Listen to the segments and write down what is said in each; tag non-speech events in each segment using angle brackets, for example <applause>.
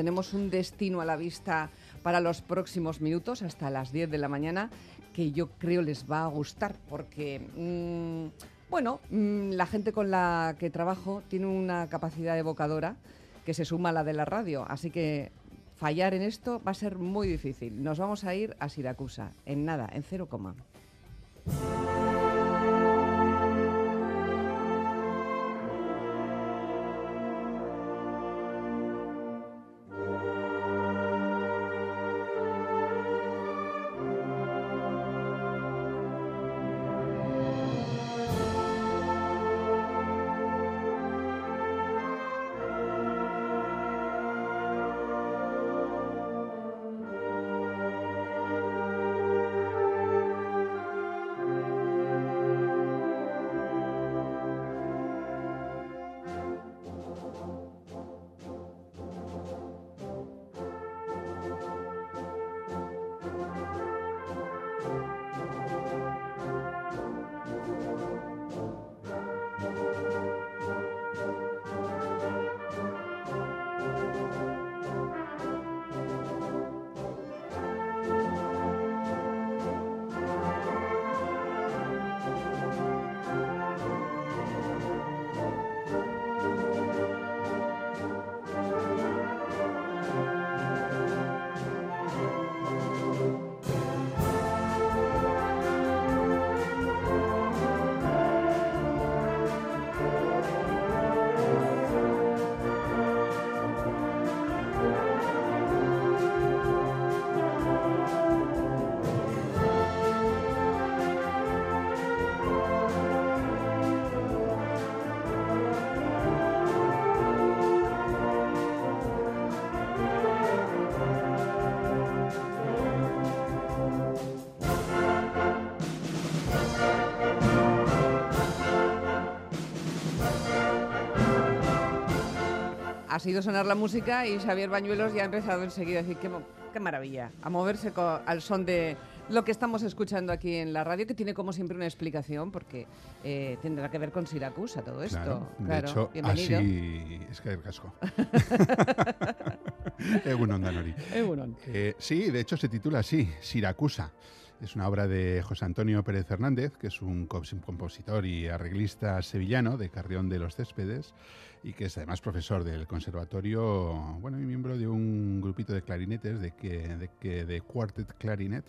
tenemos un destino a la vista para los próximos minutos, hasta las 10 de la mañana, que yo creo les va a gustar, porque, mm, bueno, mm, la gente con la que trabajo tiene una capacidad evocadora que se suma a la de la radio, así que fallar en esto va a ser muy difícil. Nos vamos a ir a Siracusa, en nada, en cero coma. Ha sido sonar la música y Xavier Bañuelos ya ha empezado enseguida a decir qué, qué maravilla, a moverse al son de lo que estamos escuchando aquí en la radio, que tiene como siempre una explicación, porque eh, tendrá que ver con Siracusa todo esto. Claro, de hecho, así es que el casco. <laughs> Egunon Danori. Egunon. Eh, sí, de hecho se titula así, Siracusa. Es una obra de José Antonio Pérez Hernández, que es un compositor y arreglista sevillano de Carrión de los Céspedes y que es además profesor del conservatorio, bueno, y miembro de un grupito de clarinetes, de, que, de, Quartet Clarinet.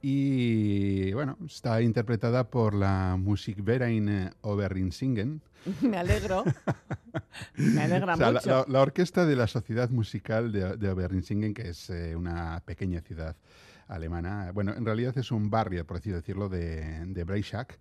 Y bueno, está interpretada por la Musikverein Oberinsingen. <laughs> Me alegro. <laughs> Me alegra mucho. La, orquesta de la Sociedad Musical de, de Oberinsingen, que es eh, una pequeña ciudad alemana. Bueno, en realidad es un barrio, por así decirlo, de, de Breisach,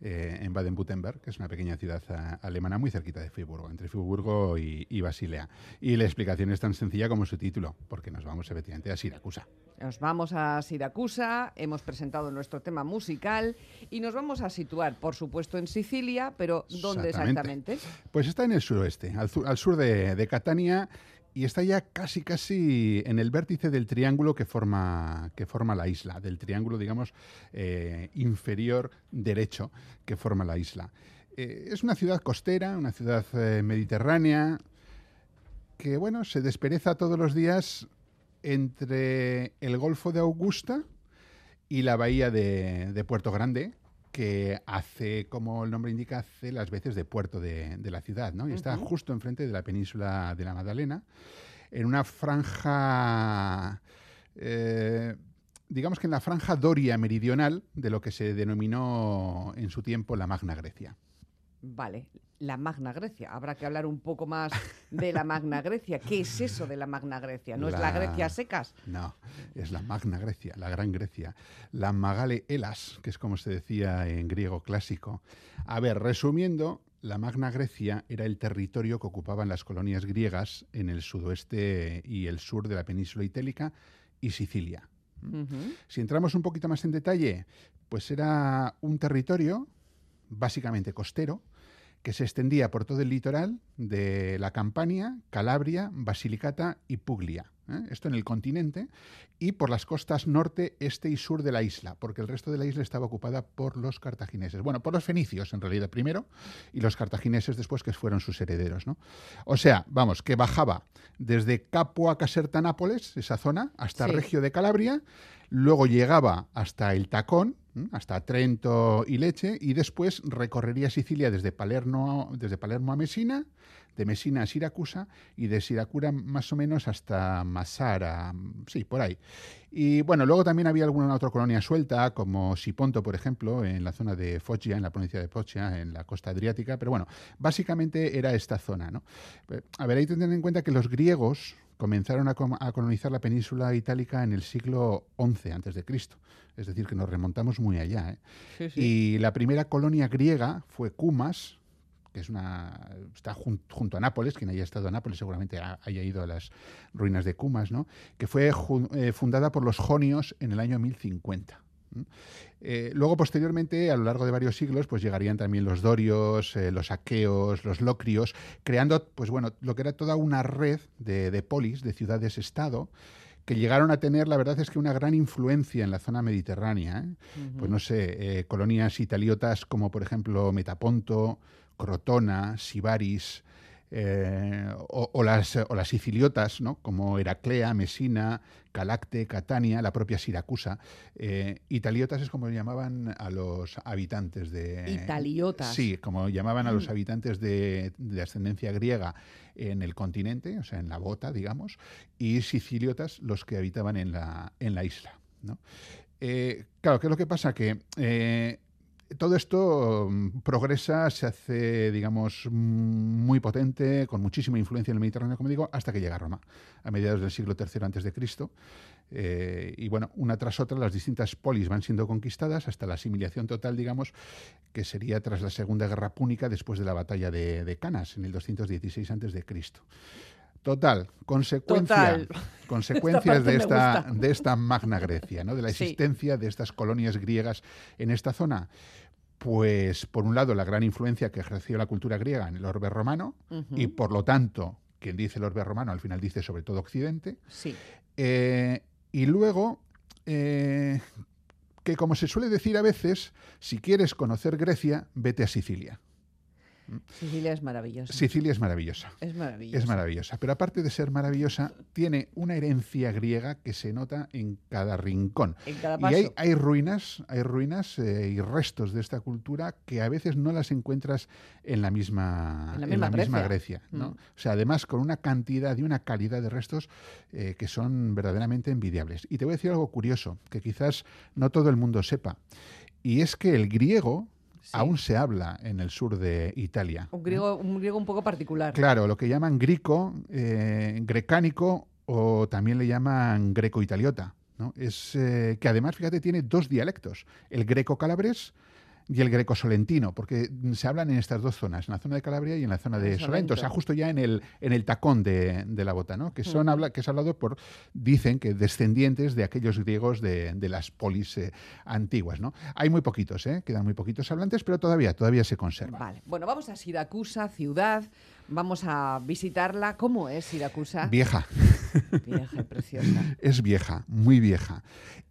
eh, en Baden-Württemberg, que es una pequeña ciudad eh, alemana muy cerquita de Friburgo, entre Friburgo y, Basilea. Y la explicación es tan sencilla como su título, porque nos vamos efectivamente a Siracusa. Nos vamos a Siracusa, hemos presentado nuestro tema musical y nos vamos a situar, por supuesto, en Sicilia, pero ¿dónde exactamente? Pues está en el suroeste, al, sur, de, de Catania y está ya casi casi en el vértice del triángulo que forma, que forma la isla, del triángulo, digamos, eh, inferior derecho que forma la isla. Eh, es una ciudad costera, una ciudad eh, mediterránea, que bueno, se despereza todos los días entre el Golfo de Augusta y la bahía de Puerto Grande, que hace, como el nombre indica, hace las veces de puerto de, la ciudad, ¿no? Y está justo enfrente de la península de la Magdalena, en una franja, eh, digamos que en la franja doria meridional de lo que se denominó en su tiempo la Magna Grecia. Vale, la Magna Grecia. Habrá que hablar un poco más de la Magna Grecia. ¿Qué es eso de la Magna Grecia? ¿No es la Grecia secas? No, es la Magna Grecia, la Gran Grecia. La Magale Elas, que es como se decía en griego clásico. A ver, resumiendo, la Magna Grecia era el territorio que ocupaban las colonias griegas en el sudoeste y el sur de la península itálica y Sicilia. Si entramos un poquito más en detalle, pues era un territorio básicamente costero, que se extendía por todo el litoral de la Campania, Calabria, Basilicata y Puglia. ¿eh? esto en el continente, y por las costas norte, este y sur de la isla, porque el resto de la isla estaba ocupada por los cartagineses. Bueno, por los fenicios en realidad primero, y los cartagineses después, que fueron sus herederos. ¿no? O sea, vamos, que bajaba desde Capua Caserta Nápoles, esa zona, hasta Regio de Calabria, luego llegaba hasta el Tacón, hasta Trento y Leche, y después recorrería Sicilia desde Palermo, desde Palermo a Messina, de Messina a Siracusa y de Siracusa más o menos hasta Masara, sí, por ahí. Y bueno, luego también había alguna otra colonia suelta, como Siponto, por ejemplo, en la zona de Foggia, en la provincia de Foggia, en la costa adriática, pero bueno, básicamente era esta zona. ¿no? A ver, hay que tener en cuenta que los griegos comenzaron a, colonizar la península itálica en el siglo XI a.C., es decir, que nos remontamos muy allá. ¿eh? Y la primera colonia griega fue Cumas, que es una está junto a Nápoles, quien haya estado a Nápoles seguramente haya ido a las ruinas de Cumas, ¿no? que fue eh, fundada por los jonios en el año 1050. Eh, luego, posteriormente, a lo largo de varios siglos, pues llegarían también los dorios, eh, los aqueos, los locrios, creando, pues bueno, lo que era toda una red de, polis, de ciudades-estado, que llegaron a tener, la verdad es que una gran influencia en la zona mediterránea. Pues no sé, colonias italiotas como por ejemplo Metaponto, Crotona, Sibaris, eh, o, las, o, las, siciliotas, ¿no? como Heraclea, Mesina, Calacte, Catania, la propia Siracusa. Eh, italiotas es como llamaban a los habitantes de... Italiotas. Sí, como llamaban a los mm. habitantes de, ascendencia griega en el continente, o sea, en la bota, digamos, y siciliotas los que habitaban en la, en la isla. ¿no? Eh, claro, ¿qué es lo que pasa? Que todo esto mm, progresa, se hace, digamos, mm, muy potente, con muchísima influencia en el Mediterráneo, como digo, hasta que llega a Roma, a mediados del siglo III antes de Cristo. Eh, y bueno, una tras otra, las distintas polis van siendo conquistadas hasta la asimilación total, digamos, que sería tras la Segunda Guerra Púnica, después de la batalla de, Canas, en el 216 antes de Cristo. Total, consecuencia, <laughs> consecuencias de esta, de esta Magna Grecia, ¿no? de la existencia de estas colonias griegas en esta zona. Pues, por un lado, la gran influencia que ejerció la cultura griega en el orbe romano, y por lo tanto, quien dice el orbe romano al final dice sobre todo Occidente. Sí. Eh, y luego, eh, que como se suele decir a veces, si quieres conocer Grecia, vete a Sicilia. Sicilia es maravillosa. Sicilia es maravillosa. Es maravillosa. Es maravillosa. Pero aparte de ser maravillosa, tiene una herencia griega que se nota en cada rincón. En cada paso. Y hay, ruinas, hay ruinas eh, y restos de esta cultura que a veces no las encuentras en la misma, en la misma, Grecia. ¿no? Mm. O sea, además con una cantidad y una calidad de restos eh, que son verdaderamente envidiables. Y te voy a decir algo curioso, que quizás no todo el mundo sepa. Y es que el griego, aún se habla en el sur de Italia. Un griego, un, griego un poco particular. Claro, lo que llaman grico, eh, grecánico o también le llaman greco-italiota. ¿no? Es eh, que además, fíjate, tiene dos dialectos, el greco-calabrés y el greco-solentino, porque se hablan en estas dos zonas, en la zona de Calabria y en la zona de Solento, o sea, justo ya en el, en el tacón de, la bota, ¿no? que, son, habla, que es hablado por, dicen que descendientes de aquellos griegos de, las polis eh, antiguas. ¿no? Hay muy poquitos, ¿eh? quedan muy poquitos hablantes, pero todavía, todavía se conserva. Vale, bueno, vamos a Siracusa, ciudad, vamos a visitarla. ¿Cómo es Siracusa? Vieja. Vieja y preciosa. <laughs> Es vieja, muy vieja.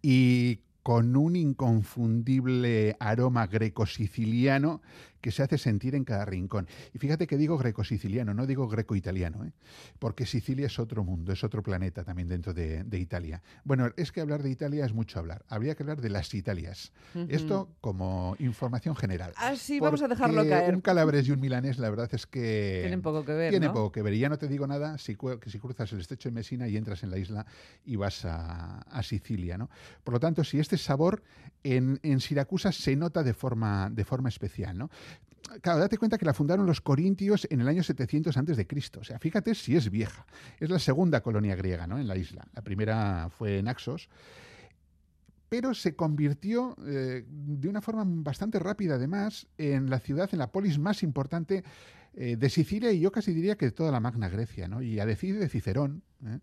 Y con un inconfundible aroma greco-siciliano que se hace sentir en cada rincón. Y fíjate que digo greco-siciliano, no digo greco-italiano, ¿eh? porque Sicilia es otro mundo, es otro planeta también dentro de, Italia. Bueno, es que hablar de Italia es mucho hablar. Habría que hablar de las Italias. Esto como información general. Así vamos a dejarlo caer. Un calabres y un milanés, la verdad es que... Tienen poco que ver. Tiene poco que ver. Y ya no te digo nada si, si cruzas el estrecho de Messina y entras en la isla y vas a, Sicilia. ¿no? Por lo tanto, si este sabor en, en Siracusa se nota de forma, de forma especial. ¿no? Claro, date cuenta que la fundaron los corintios en el año 700 antes de Cristo. O sea, fíjate si es vieja. Es la segunda colonia griega, ¿no? En la isla. La primera fue Naxos pero se convirtió eh, de una forma bastante rápida, además, en la ciudad, en la polis más importante eh, de Sicilia y yo casi diría que de toda la Magna Grecia, ¿no? Y a decir de Cicerón, ¿eh?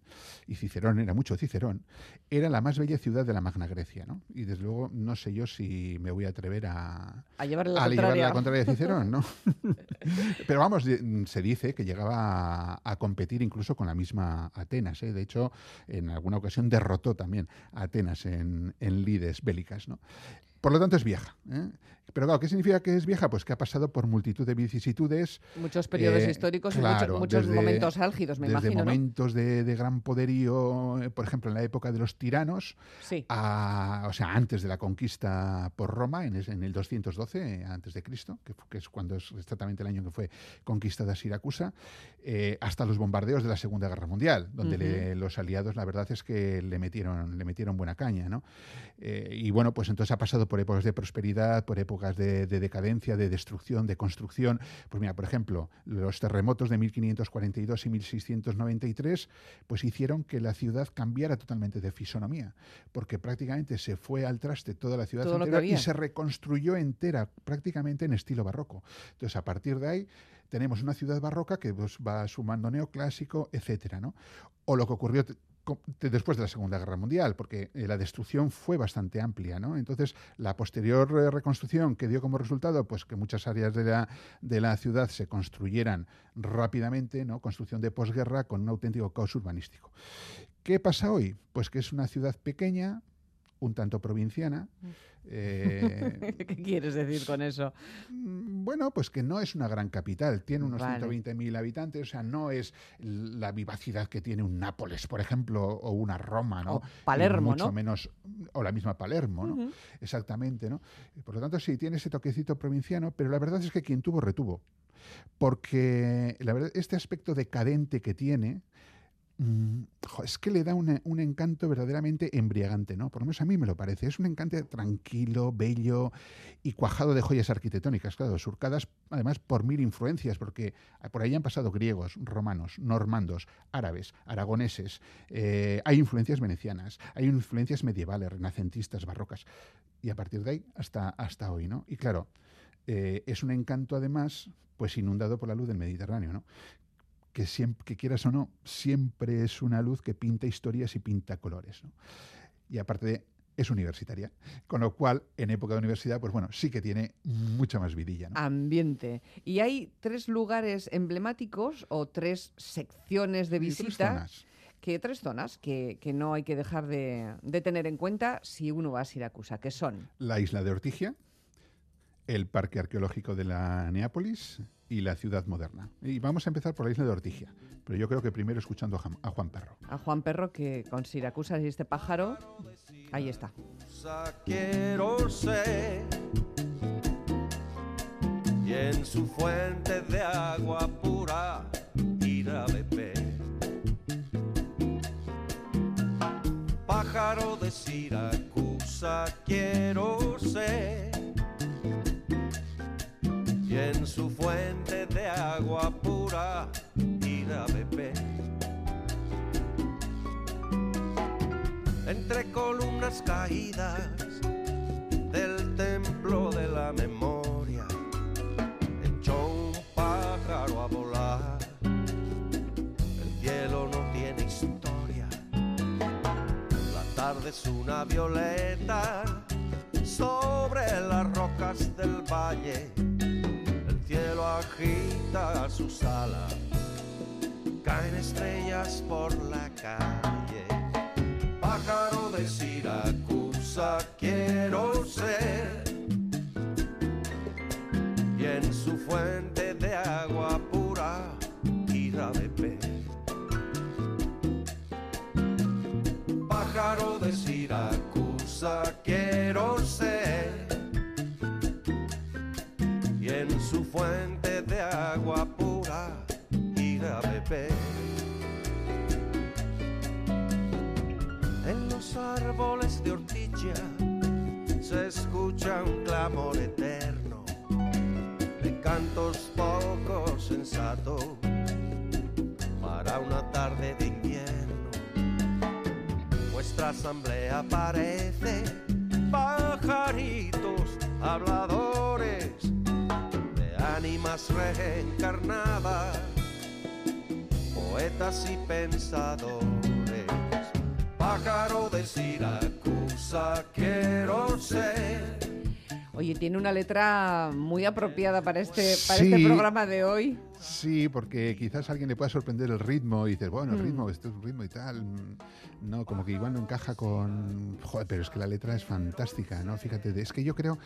y Cicerón era mucho Cicerón, era la más bella ciudad de la Magna Grecia, ¿no? Y desde luego no sé yo si me voy a atrever a, a llevarle la, a contraria. la contraria de Cicerón, ¿no? <laughs> Pero vamos, se dice que llegaba a, a, competir incluso con la misma Atenas, ¿eh? De hecho, en alguna ocasión derrotó también a Atenas en, en lides bélicas, ¿no? Por lo tanto, es vieja. ¿eh? Pero claro, ¿qué significa que es vieja? Pues que ha pasado por multitud de vicisitudes. Muchos periodos eh, históricos claro, y muchos, muchos desde, momentos álgidos, me desde imagino. momentos ¿no? de, de, gran poderío, eh, por ejemplo, en la época de los tiranos, sí. a, o sea, antes de la conquista por Roma, en, en el 212 antes de Cristo, que, que, es cuando es exactamente el año que fue conquistada Siracusa, eh, hasta los bombardeos de la Segunda Guerra Mundial, donde uh -huh. le, los aliados, la verdad es que le metieron, le metieron buena caña, ¿no? Y bueno, pues entonces ha pasado por épocas de prosperidad, por épocas de, de decadencia, de destrucción, de construcción. Pues mira, por ejemplo, los terremotos de 1542 y 1693 pues hicieron que la ciudad cambiara totalmente de fisonomía, porque prácticamente se fue al traste toda la ciudad entera y se reconstruyó entera prácticamente en estilo barroco. Entonces, a partir de ahí tenemos una ciudad barroca que pues, va sumando neoclásico, etcétera, ¿no? O lo que ocurrió después de la Segunda Guerra Mundial, porque eh, la destrucción fue bastante amplia, ¿no? Entonces, la posterior eh, reconstrucción que dio como resultado, pues que muchas áreas de la, de la ciudad se construyeran rápidamente, ¿no? Construcción de posguerra con un auténtico caos urbanístico. ¿Qué pasa hoy? Pues que es una ciudad pequeña, un tanto provinciana. Eh, <laughs> ¿Qué quieres decir con eso? Bueno, pues que no es una gran capital, tiene unos vale. 120.000 habitantes, o sea, no es la vivacidad que tiene un Nápoles, por ejemplo, o una Roma, ¿no? O Palermo, mucho ¿no? menos, o la misma Palermo, ¿no? Uh -huh. Exactamente, ¿no? Por lo tanto, sí, tiene ese toquecito provinciano, pero la verdad es que quien tuvo, retuvo. Porque la verdad, este aspecto decadente que tiene, Mm, es que le da un, un, encanto verdaderamente embriagante, ¿no? Por lo menos a mí me lo parece. Es un encanto tranquilo, bello y cuajado de joyas arquitectónicas, claro, surcadas además por mil influencias, porque por ahí han pasado griegos, romanos, normandos, árabes, aragoneses, eh, hay influencias venecianas, hay influencias medievales, renacentistas, barrocas, y a partir de ahí hasta, hasta hoy, ¿no? Y claro, eh, es un encanto además pues inundado por la luz del Mediterráneo, ¿no? Que, siempre, que quieras o no, siempre es una luz que pinta historias y pinta colores. ¿no? Y aparte de, es universitaria, con lo cual en época de universidad, pues bueno, sí que tiene mucha más vidilla. ¿no? Ambiente. Y hay tres lugares emblemáticos o tres secciones de visita. Que tres zonas que, que, no hay que dejar de, de, tener en cuenta si uno va a Siracusa, que son la isla de Ortigia, el Parque Arqueológico de la Neápolis y la ciudad moderna. Y vamos a empezar por la isla de Ortigia, pero yo creo que primero escuchando a Juan Perro. A Juan Perro que con Siracusa y este pájaro, ahí está. Quiero ser y en su fuente de agua pura ir a beber. Pájaro de Siracusa quiero ser y en su fuente de agua pura ir a beber. Entre columnas caídas del templo de la memoria, echó un pájaro a volar. El cielo no tiene historia, la tarde es una violeta sobre las rocas del valle agita sus alas, caen estrellas por la calle. Pájaro de Siracusa quiero ser, y en su fuente en su fuente de agua pura ir a beber. En los árboles de ortigia se escucha un clamor eterno de cantos poco sensatos para una tarde de invierno. Nuestra asamblea parece pajaritos habladores ánimas reencarnadas, poetas y pensadores, pájaro de Siracusa quiero ser. Oye, tiene una letra muy apropiada para este, para Sí. este programa de hoy. Sí, porque quizás a alguien le pueda sorprender el ritmo y dices, bueno, el Mm. ritmo, esto es un ritmo y tal. mm, No, como que igual no encaja con. Joder, pero es que la letra es fantástica, ¿no? Fíjate, es que yo creo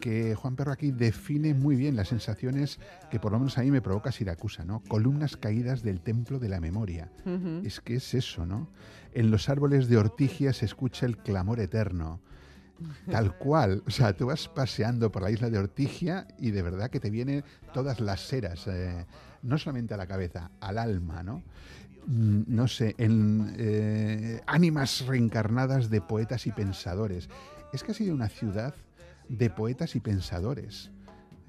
que Juan Perro aquí define muy bien las sensaciones que por lo menos a mí me provoca Siracusa, ¿no? Columnas caídas del templo de la memoria. Es que es eso, ¿no? En los árboles de ortigia se escucha el clamor eterno. Tal <laughs> cual. O sea, tú vas paseando por la isla de Ortigia y de verdad que te vienen todas las seras, eh, no solamente a la cabeza, al alma, ¿no? Mm, No sé, en eh, ánimas reencarnadas de poetas y pensadores. Es que ha sido una ciudad de poetas y pensadores.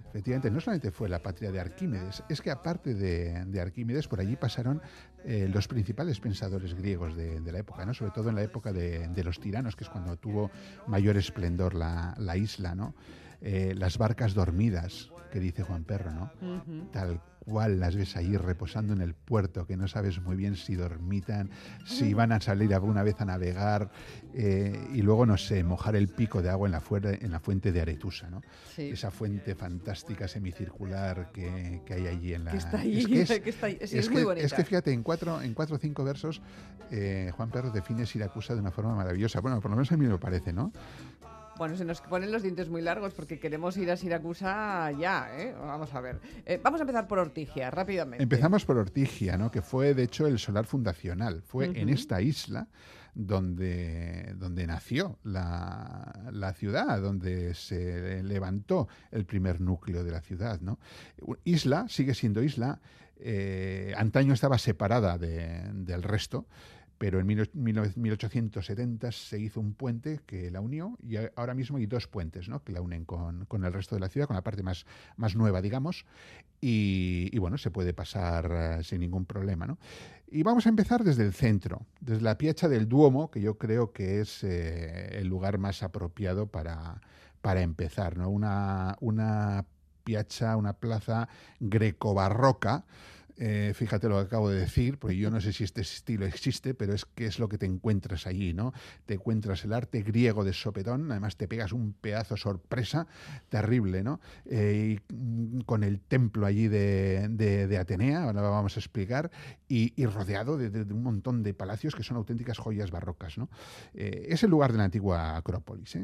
Efectivamente, no solamente fue la patria de Arquímedes, es que aparte de, de Arquímedes, por allí pasaron eh, los principales pensadores griegos de, de la época, ¿no? sobre todo en la época de, de los tiranos, que es cuando tuvo mayor esplendor la, la isla, ¿no? Eh, las barcas dormidas, que dice Juan Perro, ¿no? Tal cual las ves ahí reposando en el puerto, que no sabes muy bien si dormitan, si van a salir alguna vez a navegar, eh, y luego, no sé, mojar el pico de agua en la, fuer- en la fuente de Aretusa, ¿no? Sí. Esa fuente fantástica semicircular que, que hay allí en la... Que está ahí, Es que es- <laughs> que está ahí. Sí, es es muy que, bonita. es que fíjate, en cuatro, en cuatro o cinco versos, eh, Juan Perro define Siracusa de una forma maravillosa. Bueno, por lo menos a mí me lo parece, ¿no? Bueno, se nos ponen los dientes muy largos porque queremos ir a Siracusa ya, ¿eh? Vamos a ver. Eh, vamos a empezar por Ortigia, rápidamente. Empezamos por Ortigia, ¿no? que fue de hecho el solar fundacional. Fue en esta isla donde, donde nació la, la ciudad, donde se levantó el primer núcleo de la ciudad. ¿no? Isla, sigue siendo isla, eh, antaño estaba separada de- del resto. Pero en 19- 1870 se hizo un puente que la unió y ahora mismo hay dos puentes ¿no? que la unen con, con el resto de la ciudad, con la parte más, más nueva, digamos, y, y, bueno, se puede pasar eh, sin ningún problema. ¿no? Y vamos a empezar desde el centro, desde la Piazza del Duomo, que yo creo que es eh, el lugar más apropiado para, para empezar. ¿no? Una, una piazza, una plaza greco-barroca. Eh, fíjate lo que acabo de decir, porque yo no sé si este estilo existe, pero es que es lo que te encuentras allí, ¿no? Te encuentras el arte griego de sopetón, además te pegas un pedazo sorpresa terrible, ¿no? Eh, y, mm, con el templo allí de, de- Atenea, ahora vamos a explicar, y, rodeado de, un montón de palacios que son auténticas joyas barrocas, ¿no? Eh, es el lugar de la antigua Acrópolis.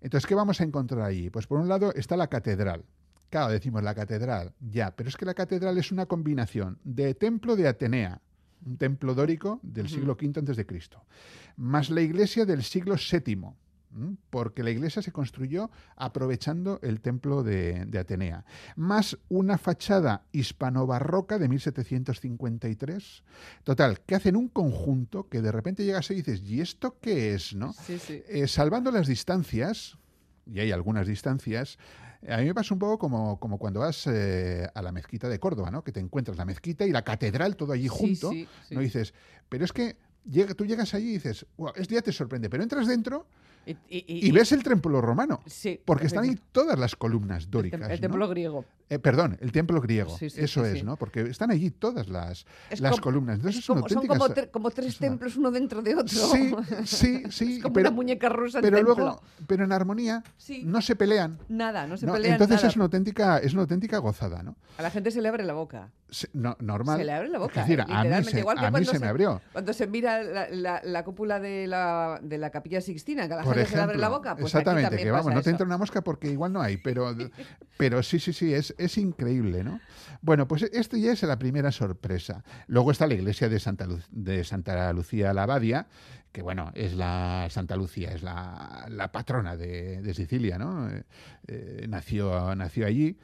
Entonces, ¿qué vamos a encontrar allí? Pues por un lado está la catedral. Claro, decimos la catedral, ya, pero es que la catedral es una combinación de templo de Atenea, un templo dórico del siglo V antes de Cristo, más la iglesia del siglo VII, porque la iglesia se construyó aprovechando el templo de, de Atenea, más una fachada hispano-barroca de 1753. Total, que hacen un conjunto que de repente llegas y dices, ¿y esto qué es? ¿no? Sí, sí. Eh, salvando las distancias, y hay algunas distancias, a mí me pasa un poco como, como cuando vas eh, a la mezquita de Córdoba, ¿no? Que te encuentras la mezquita y la catedral todo allí junto. sí, sí. No dices, pero es que llega, tú llegas allí y dices, "Guau, es ya te sorprende, pero entras dentro Y, y- y, ves el templo romano. Sí, Porque están ahí todas las columnas dóricas. el ¿no? templo griego. Eh, perdón, el templo griego. Sí, sí, Eso es. ¿no? Porque están allí todas las, Es las como- columnas. Entonces como- son como, tre- como tres una- templos uno dentro de otro. Sí, sí, <laughs> sí. es como pero, una muñeca rusa pero luego, pero en armonía, Sí. no se pelean. Nada, no se No, pelean entonces nada. es una auténtica, es una auténtica gozada, ¿no? A la gente se le abre la boca. Se- no- normal. Se le abre la boca. Es decir, ¿eh? a mí se, igual que a mí cuando se me abrió. Cuando se mira la, la- la cúpula de la, de la capilla Sixtina, que a la Por gente se le abre la ejemplo, boca. Pues aquí exactamente, también que vamos, no te entra una mosca porque igual no hay, pero, <laughs> pero sí, sí, sí, es, es increíble, ¿no? Bueno, pues esto ya es la primera sorpresa. Luego está la iglesia de Santa, Lu- de Santa Lucía la Abadia, que bueno, es la Santa Lucía, es la, la patrona de, de Sicilia, ¿no? Eh, eh, nació, nació allí.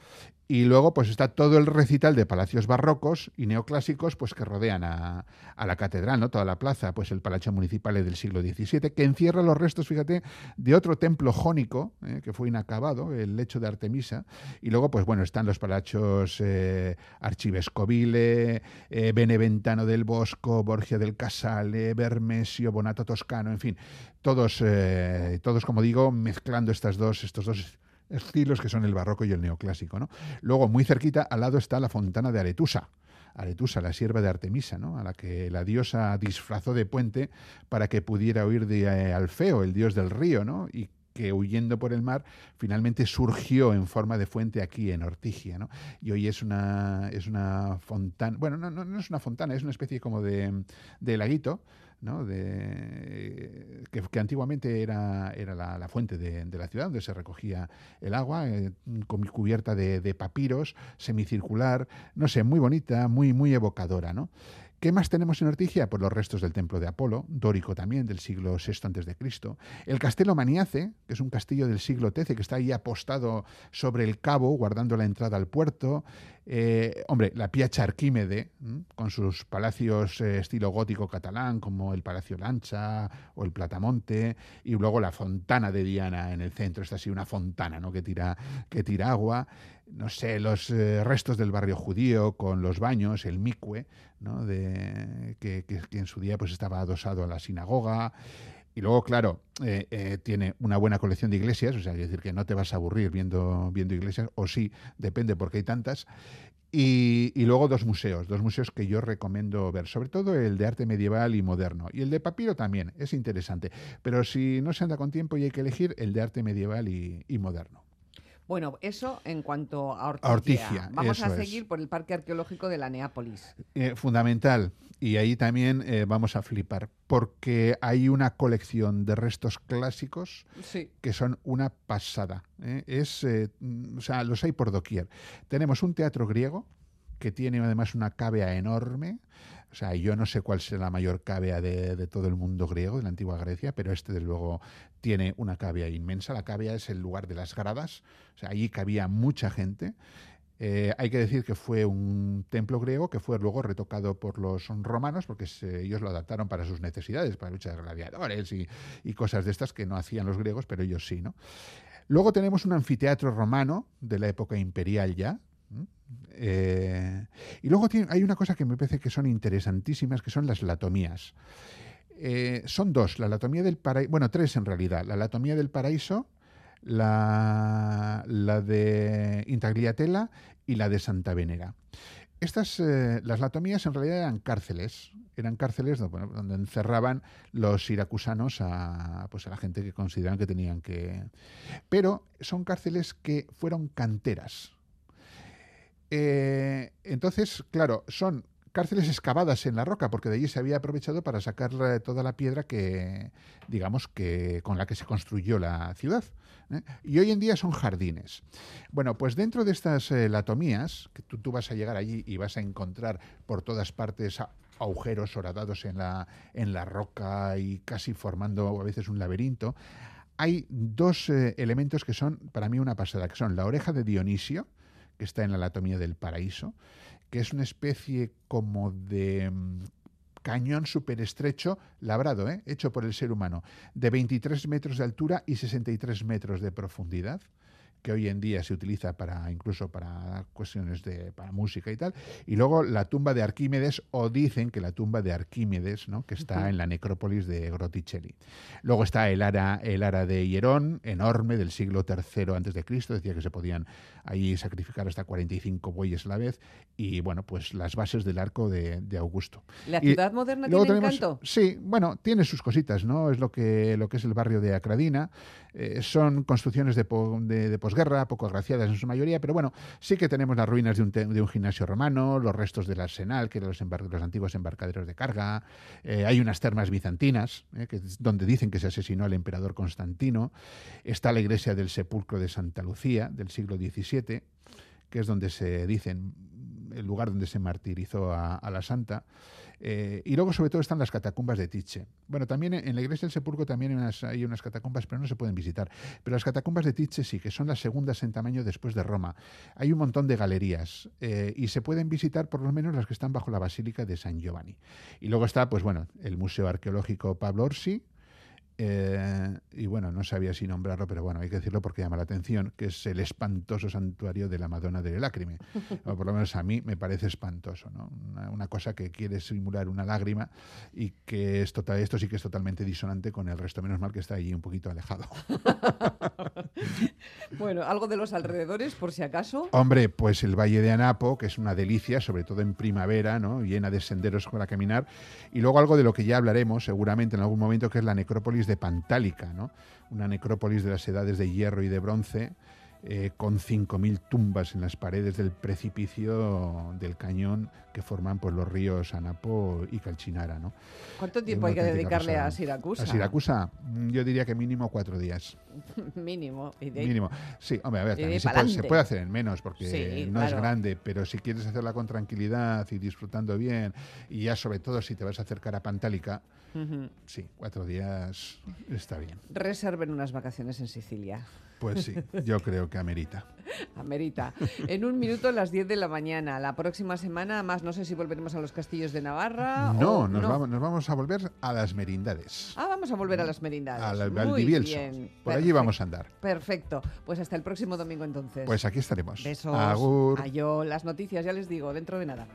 Y luego pues está todo el recital de palacios barrocos y neoclásicos pues que rodean a, a la catedral, ¿no? Toda la plaza, pues el Palacio Municipal del siglo XVII, que encierra los restos, fíjate, de otro templo jónico eh, que fue inacabado, el lecho de Artemisa. Y luego, pues bueno, están los palachos eh, Archivescovile, eh, Beneventano del Bosco, Borgia del Casale, Bermesio, Bonato Toscano, en fin, todos, eh, todos como digo, mezclando estas dos, estos dos estilos que son el barroco y el neoclásico. ¿no? Luego, muy cerquita, al lado está la fontana de Aretusa. Aretusa, la sierva de Artemisa, ¿no? a la que la diosa disfrazó de puente para que pudiera huir de eh, Alfeo, el dios del río, ¿no? y que huyendo por el mar finalmente surgió en forma de fuente aquí en Ortigia. ¿no? Y hoy es una, es una fontana, bueno, no, no, no es una fontana, es una especie como de, de laguito. ¿No? de, que, antiguamente era, era la, la fuente de, de, la ciudad donde se recogía el agua, eh, con cubierta de, de, papiros, semicircular, no sé, muy bonita, muy, muy evocadora. ¿no? ¿Qué más tenemos en Ortigia? Pues los restos del templo de Apolo, dórico también, del siglo VI a.C. El castelo Maniace, que es un castillo del siglo XIII que está ahí apostado sobre el cabo, guardando la entrada al puerto. Eh, hombre, la Piazza Arquímede, con sus palacios eh, estilo gótico catalán, como el Palacio Lancha o el Platamonte, y luego la Fontana de Diana en el centro, esta así una fontana ¿no? que, tira, que tira agua no sé, los eh, restos del barrio judío con los baños, el micue, ¿no? de, que, que, en su día pues estaba adosado a la sinagoga. Y luego, claro, eh, eh, tiene una buena colección de iglesias, o sea, es decir, que no te vas a aburrir viendo, viendo iglesias, o sí, depende porque hay tantas. Y, y, luego dos museos, dos museos que yo recomiendo ver, sobre todo el de arte medieval y moderno. Y el de papiro también, es interesante. Pero si no se anda con tiempo y hay que elegir, el de arte medieval y, y moderno. Bueno, eso en cuanto a Ortigia. Vamos a seguir es. por el Parque Arqueológico de la Neápolis. Eh, fundamental. Y ahí también eh, vamos a flipar, porque hay una colección de restos clásicos sí. que son una pasada. ¿eh? Es, o sea, los hay por doquier. Tenemos un teatro griego que tiene además una cavea enorme. O sea, yo no sé cuál será la mayor cavea de, de, todo el mundo griego, de la antigua Grecia, pero este, desde luego, tiene una cavea inmensa. La cavea es el lugar de las gradas, o sea, allí cabía mucha gente. Eh, hay que decir que fue un templo griego que fue luego retocado por los romanos porque ellos lo adaptaron para sus necesidades, para luchas de gladiadores y, y, cosas de estas que no hacían los griegos, pero ellos sí, ¿no? Luego tenemos un anfiteatro romano de la época imperial ya, eh, y luego hay una cosa que me parece que son interesantísimas, que son las latomías. Eh, son dos, la latomía del paraíso, bueno, tres en realidad, la latomía del paraíso, la, de Intagliatela y la de Santa Venera. Estas, eh, las latomías en realidad eran cárceles, eran cárceles donde, encerraban los siracusanos pues a la gente que consideraban que tenían que... Pero son cárceles que fueron canteras, eh, entonces, claro, son cárceles excavadas en la roca, porque de allí se había aprovechado para sacar toda la piedra que, digamos, que con la que se construyó la ciudad. ¿eh? Y hoy en día son jardines. Bueno, pues dentro de estas eh, latomías, que tú, vas a llegar allí y vas a encontrar por todas partes agujeros horadados en la, en la roca y casi formando a veces un laberinto, hay dos eh, elementos que son para mí una pasada, que son la oreja de Dionisio, que está en la anatomía del paraíso, que es una especie como de mm, cañón súper estrecho, labrado, ¿eh? hecho por el ser humano, de 23 metros de altura y 63 metros de profundidad que hoy en día se utiliza para incluso para cuestiones de para música y tal. Y luego la tumba de Arquímedes o dicen que la tumba de Arquímedes no que está uh -huh. en la necrópolis de Grotticelli luego está el ara el ara de Hierón enorme del siglo III antes de Cristo decía que se podían ahí sacrificar hasta 45 bueyes a la vez y bueno pues las bases del arco de, de Augusto. La ciudad moderna tiene tenemos, encanto sí bueno tiene sus cositas no es lo que lo que es el barrio de Acradina. Eh, son construcciones de, de, de posguerra, poco agraciadas en su mayoría, pero bueno, sí que tenemos las ruinas de un, de un gimnasio romano, los restos del arsenal, que eran los, los antiguos embarcaderos de carga, eh, hay unas termas bizantinas, eh, que, donde dicen que se asesinó al emperador Constantino, está la iglesia del sepulcro de Santa Lucía, del siglo XVII, que es donde se dicen el lugar donde se martirizó a, la santa. Eh, y luego, sobre todo, están las catacumbas de Tiche. Bueno, también en la iglesia del Sepulcro también hay unas, hay unas catacumbas, pero no se pueden visitar. Pero las catacumbas de Tiche sí, que son las segundas en tamaño después de Roma. Hay un montón de galerías eh, y se pueden visitar por lo menos las que están bajo la Basílica de San Giovanni. Y luego está, pues bueno, el Museo Arqueológico Pablo Orsi, eh, y bueno, no sabía si nombrarlo, pero bueno, hay que decirlo porque llama la atención, que es el espantoso santuario de la Madonna de Lágrime. <laughs> o por lo menos a mí me parece espantoso, ¿no? Una, una, cosa que quiere simular una lágrima y que es total, esto sí que es totalmente disonante con el resto, menos mal que está allí un poquito alejado. <laughs> Bueno, algo de los alrededores, por si acaso. Hombre, pues el Valle de Anapo, que es una delicia, sobre todo en primavera, ¿no? llena de senderos para caminar. Y luego algo de lo que ya hablaremos seguramente en algún momento, que es la necrópolis de Pantálica, ¿no? una necrópolis de las edades de hierro y de bronce, eh, con 5.000 tumbas en las paredes del precipicio del cañón que forman pues, los ríos Anapo y Calchinara. ¿no? ¿Cuánto tiempo hay que dedicarle a. Siracusa? A Siracusa, mm, yo diría que mínimo cuatro días. <laughs> Mínimo. Y de Mínimo. Sí, hombre, a ver, también se, puede, se puede hacer en menos porque Sí, no es grande, pero si quieres hacerla con tranquilidad y disfrutando bien, y ya sobre todo si te vas a acercar a Pantálica, sí, cuatro días está bien. Reserven unas vacaciones en Sicilia. Pues sí, yo creo que amerita. <laughs> Amerita. En un minuto, las 10 de la mañana. La próxima semana, más no sé si volveremos a los castillos de Navarra. No, o- nos, Vamos, nos vamos a volver a las merindades. Ah, vamos a volver a las merindades. a la- al Muy bien. Por allí vamos a andar. Perfecto. Pues hasta el próximo domingo entonces. Pues aquí estaremos. Besos. Agur. Ayo. Las noticias, ya les digo, dentro de nada.